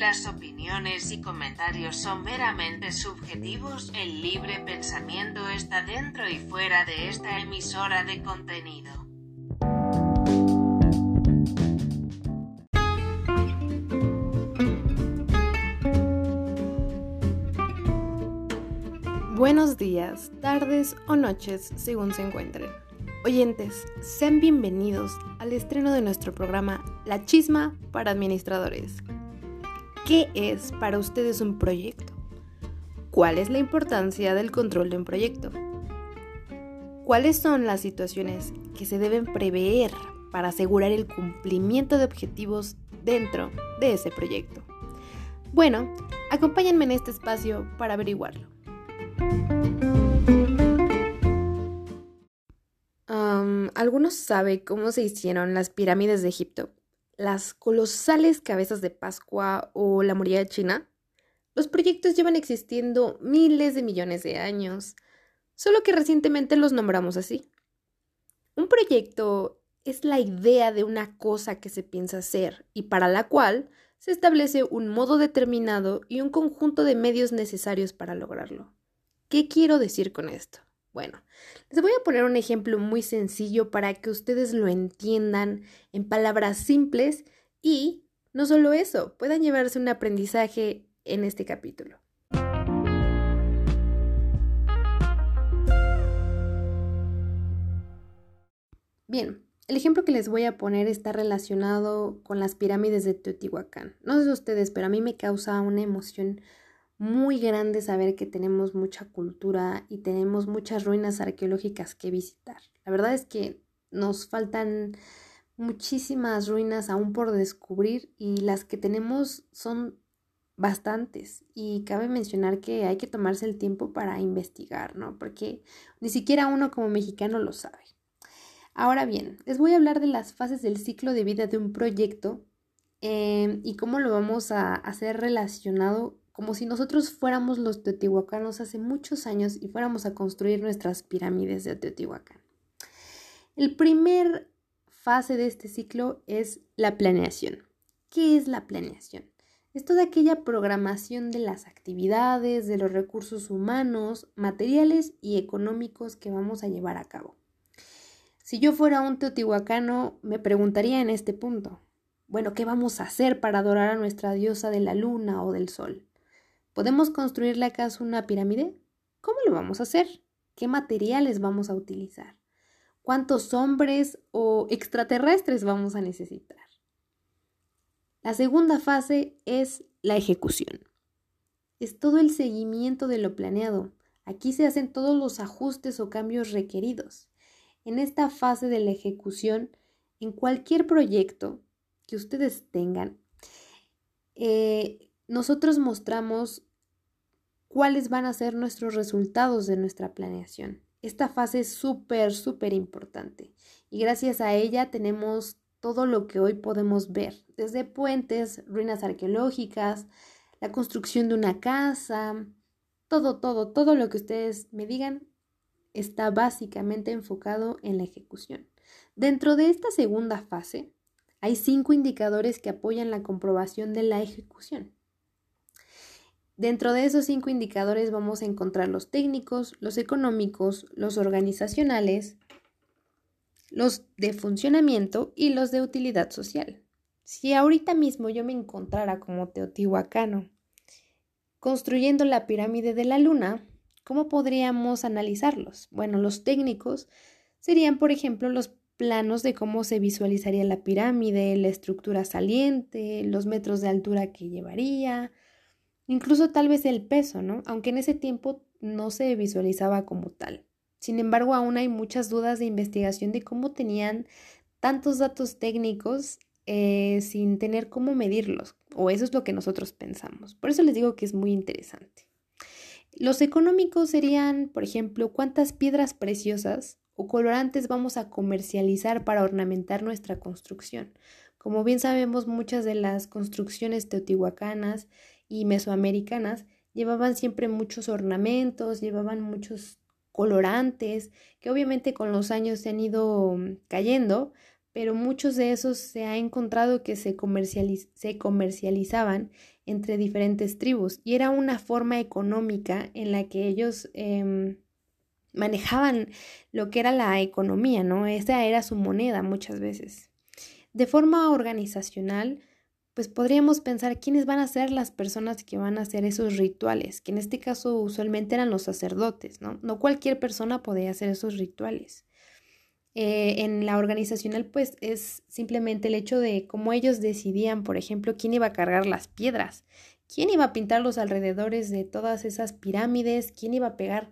las opiniones y comentarios son meramente subjetivos, el libre pensamiento está dentro y fuera de esta emisora de contenido. Buenos días, tardes o noches, según se encuentren. Oyentes, sean bienvenidos al estreno de nuestro programa La Chisma para Administradores. ¿Qué es para ustedes un proyecto? ¿Cuál es la importancia del control de un proyecto? ¿Cuáles son las situaciones que se deben prever para asegurar el cumplimiento de objetivos dentro de ese proyecto? Bueno, acompáñenme en este espacio para averiguarlo. ¿Algunos saben cómo se hicieron las pirámides de Egipto? ¿Las colosales cabezas de Pascua o la muralla china? Los proyectos llevan existiendo miles de millones de años, solo que recientemente los nombramos así. Un proyecto es la idea de una cosa que se piensa hacer y para la cual se establece un modo determinado y un conjunto de medios necesarios para lograrlo. ¿Qué quiero decir con esto? Bueno, les voy a poner un ejemplo muy sencillo para que ustedes lo entiendan en palabras simples y, no solo eso, puedan llevarse un aprendizaje en este capítulo. Bien, el ejemplo que les voy a poner está relacionado con las pirámides de Teotihuacán. No sé ustedes, pero a mí me causa una emoción muy grande saber que tenemos mucha cultura y tenemos muchas ruinas arqueológicas que visitar. La verdad es que nos faltan muchísimas ruinas aún por descubrir y las que tenemos son bastantes y cabe mencionar que hay que tomarse el tiempo para investigar, ¿no? Porque ni siquiera uno como mexicano lo sabe. Ahora bien, les voy a hablar de las fases del ciclo de vida de un proyecto eh, y cómo lo vamos a hacer relacionado como si nosotros fuéramos los teotihuacanos hace muchos años y fuéramos a construir nuestras pirámides de Teotihuacán. El primer fase de este ciclo es la planeación. ¿Qué es la planeación? Es toda aquella programación de las actividades, de los recursos humanos, materiales y económicos que vamos a llevar a cabo. Si yo fuera un teotihuacano, me preguntaría en este punto, bueno, ¿qué vamos a hacer para adorar a nuestra diosa de la luna o del sol? ¿Podemos construirle acaso una pirámide? ¿Cómo lo vamos a hacer? ¿Qué materiales vamos a utilizar? ¿Cuántos hombres o extraterrestres vamos a necesitar? La segunda fase es la ejecución. Es todo el seguimiento de lo planeado. Aquí se hacen todos los ajustes o cambios requeridos. En esta fase de la ejecución, en cualquier proyecto que ustedes tengan, eh, nosotros mostramos cuáles van a ser nuestros resultados de nuestra planeación. Esta fase es súper, súper importante y gracias a ella tenemos todo lo que hoy podemos ver, desde puentes, ruinas arqueológicas, la construcción de una casa, todo, todo, todo lo que ustedes me digan está básicamente enfocado en la ejecución. Dentro de esta segunda fase hay cinco indicadores que apoyan la comprobación de la ejecución. Dentro de esos cinco indicadores vamos a encontrar los técnicos, los económicos, los organizacionales, los de funcionamiento y los de utilidad social. Si ahorita mismo yo me encontrara como teotihuacano construyendo la pirámide de la luna, ¿cómo podríamos analizarlos? Bueno, los técnicos serían, por ejemplo, los planos de cómo se visualizaría la pirámide, la estructura saliente, los metros de altura que llevaría, incluso tal vez el peso, ¿no? Aunque en ese tiempo no se visualizaba como tal. Sin embargo, aún hay muchas dudas de investigación de cómo tenían tantos datos técnicos eh, sin tener cómo medirlos, o eso es lo que nosotros pensamos. Por eso les digo que es muy interesante. Los económicos serían, por ejemplo, cuántas piedras preciosas o colorantes vamos a comercializar para ornamentar nuestra construcción. Como bien sabemos, muchas de las construcciones teotihuacanas y mesoamericanas llevaban siempre muchos ornamentos, llevaban muchos colorantes, que obviamente con los años se han ido mm, cayendo, pero muchos de esos se ha encontrado que se, se comercializaban entre diferentes tribus y era una forma económica en la que ellos em, manejaban lo que era la economía, ¿no? Esa era su moneda muchas veces. De forma organizacional, pues podríamos pensar quiénes van a ser las personas que van a hacer esos rituales, que en este caso usualmente eran los sacerdotes, ¿no? No cualquier persona podía hacer esos rituales. Eh, en la organizacional, pues es simplemente el hecho de cómo ellos decidían, por ejemplo, quién iba a cargar las piedras, quién iba a pintar los alrededores de todas esas pirámides, quién iba a pegar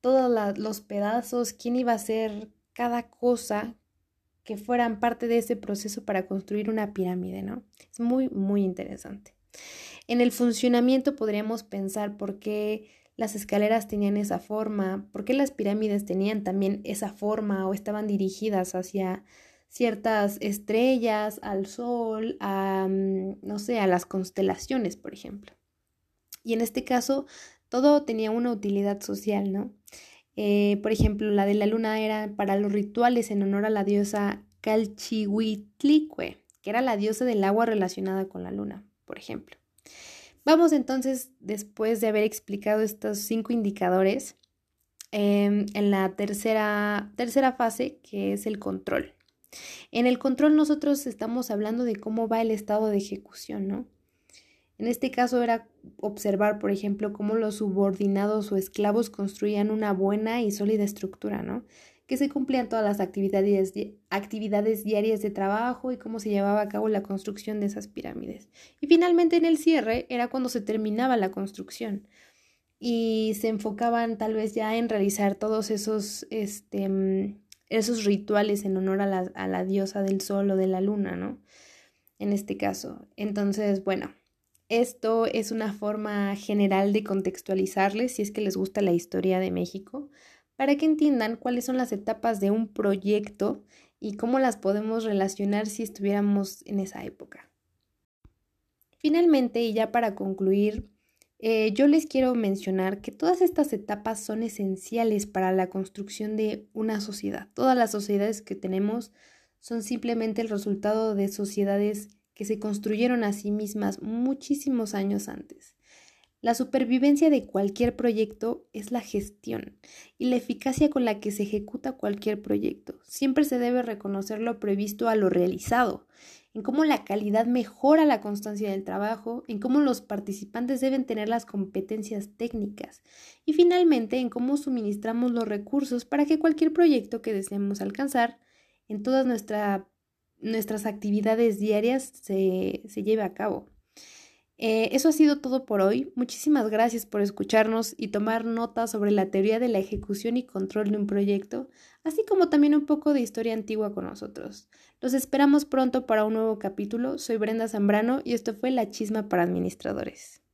todos los pedazos, quién iba a hacer cada cosa que fueran parte de ese proceso para construir una pirámide, ¿no? Es muy, muy interesante. En el funcionamiento podríamos pensar por qué las escaleras tenían esa forma, por qué las pirámides tenían también esa forma o estaban dirigidas hacia ciertas estrellas, al sol, a, mm, no sé, a las constelaciones, por ejemplo. Y en este caso, todo tenía una utilidad social, ¿no? Eh, por ejemplo, la de la luna era para los rituales en honor a la diosa Calchihuitlicue, que era la diosa del agua relacionada con la luna, por ejemplo. Vamos entonces, después de haber explicado estos cinco indicadores, em, en la tercera, tercera fase, que es el control. En el control nosotros estamos hablando de cómo va el estado de ejecución, ¿no? En este caso era observar, por ejemplo, cómo los subordinados o esclavos construían una buena y sólida estructura, ¿no? Que se cumplían todas las actividades, actividades diarias de trabajo y cómo se llevaba a cabo la construcción de esas pirámides. Y finalmente en el cierre era cuando se terminaba la construcción y se enfocaban tal vez ya en realizar todos esos, este, mm, esos rituales en honor a la, a la diosa del sol o de la luna, ¿no? En este caso. Entonces, bueno, esto es una forma general de contextualizarles si es que les gusta la historia de México, para que entiendan cuáles son las etapas de un proyecto y cómo las podemos relacionar si estuviéramos en esa época. Finalmente, y ya para concluir, eh, yo les quiero mencionar que todas estas etapas son esenciales para la construcción de una sociedad. Todas las sociedades que tenemos son simplemente el resultado de sociedades que se construyeron a sí mismas muchísimos años antes. La supervivencia de cualquier proyecto es la gestión y la eficacia con la que se ejecuta cualquier proyecto. Siempre se debe reconocer lo previsto a lo realizado, en cómo la calidad mejora la constancia del trabajo, en cómo los participantes deben tener las competencias técnicas y finalmente en cómo suministramos los recursos para que cualquier proyecto que deseemos alcanzar en toda nuestra nuestras actividades diarias se, se lleve a cabo. Eh, eso ha sido todo por hoy. Muchísimas gracias por escucharnos y tomar nota sobre la teoría de la ejecución y control de un proyecto, así como también un poco de historia antigua con nosotros. Los esperamos pronto para un nuevo capítulo. Soy Brenda Zambrano y esto fue La Chisma para Administradores.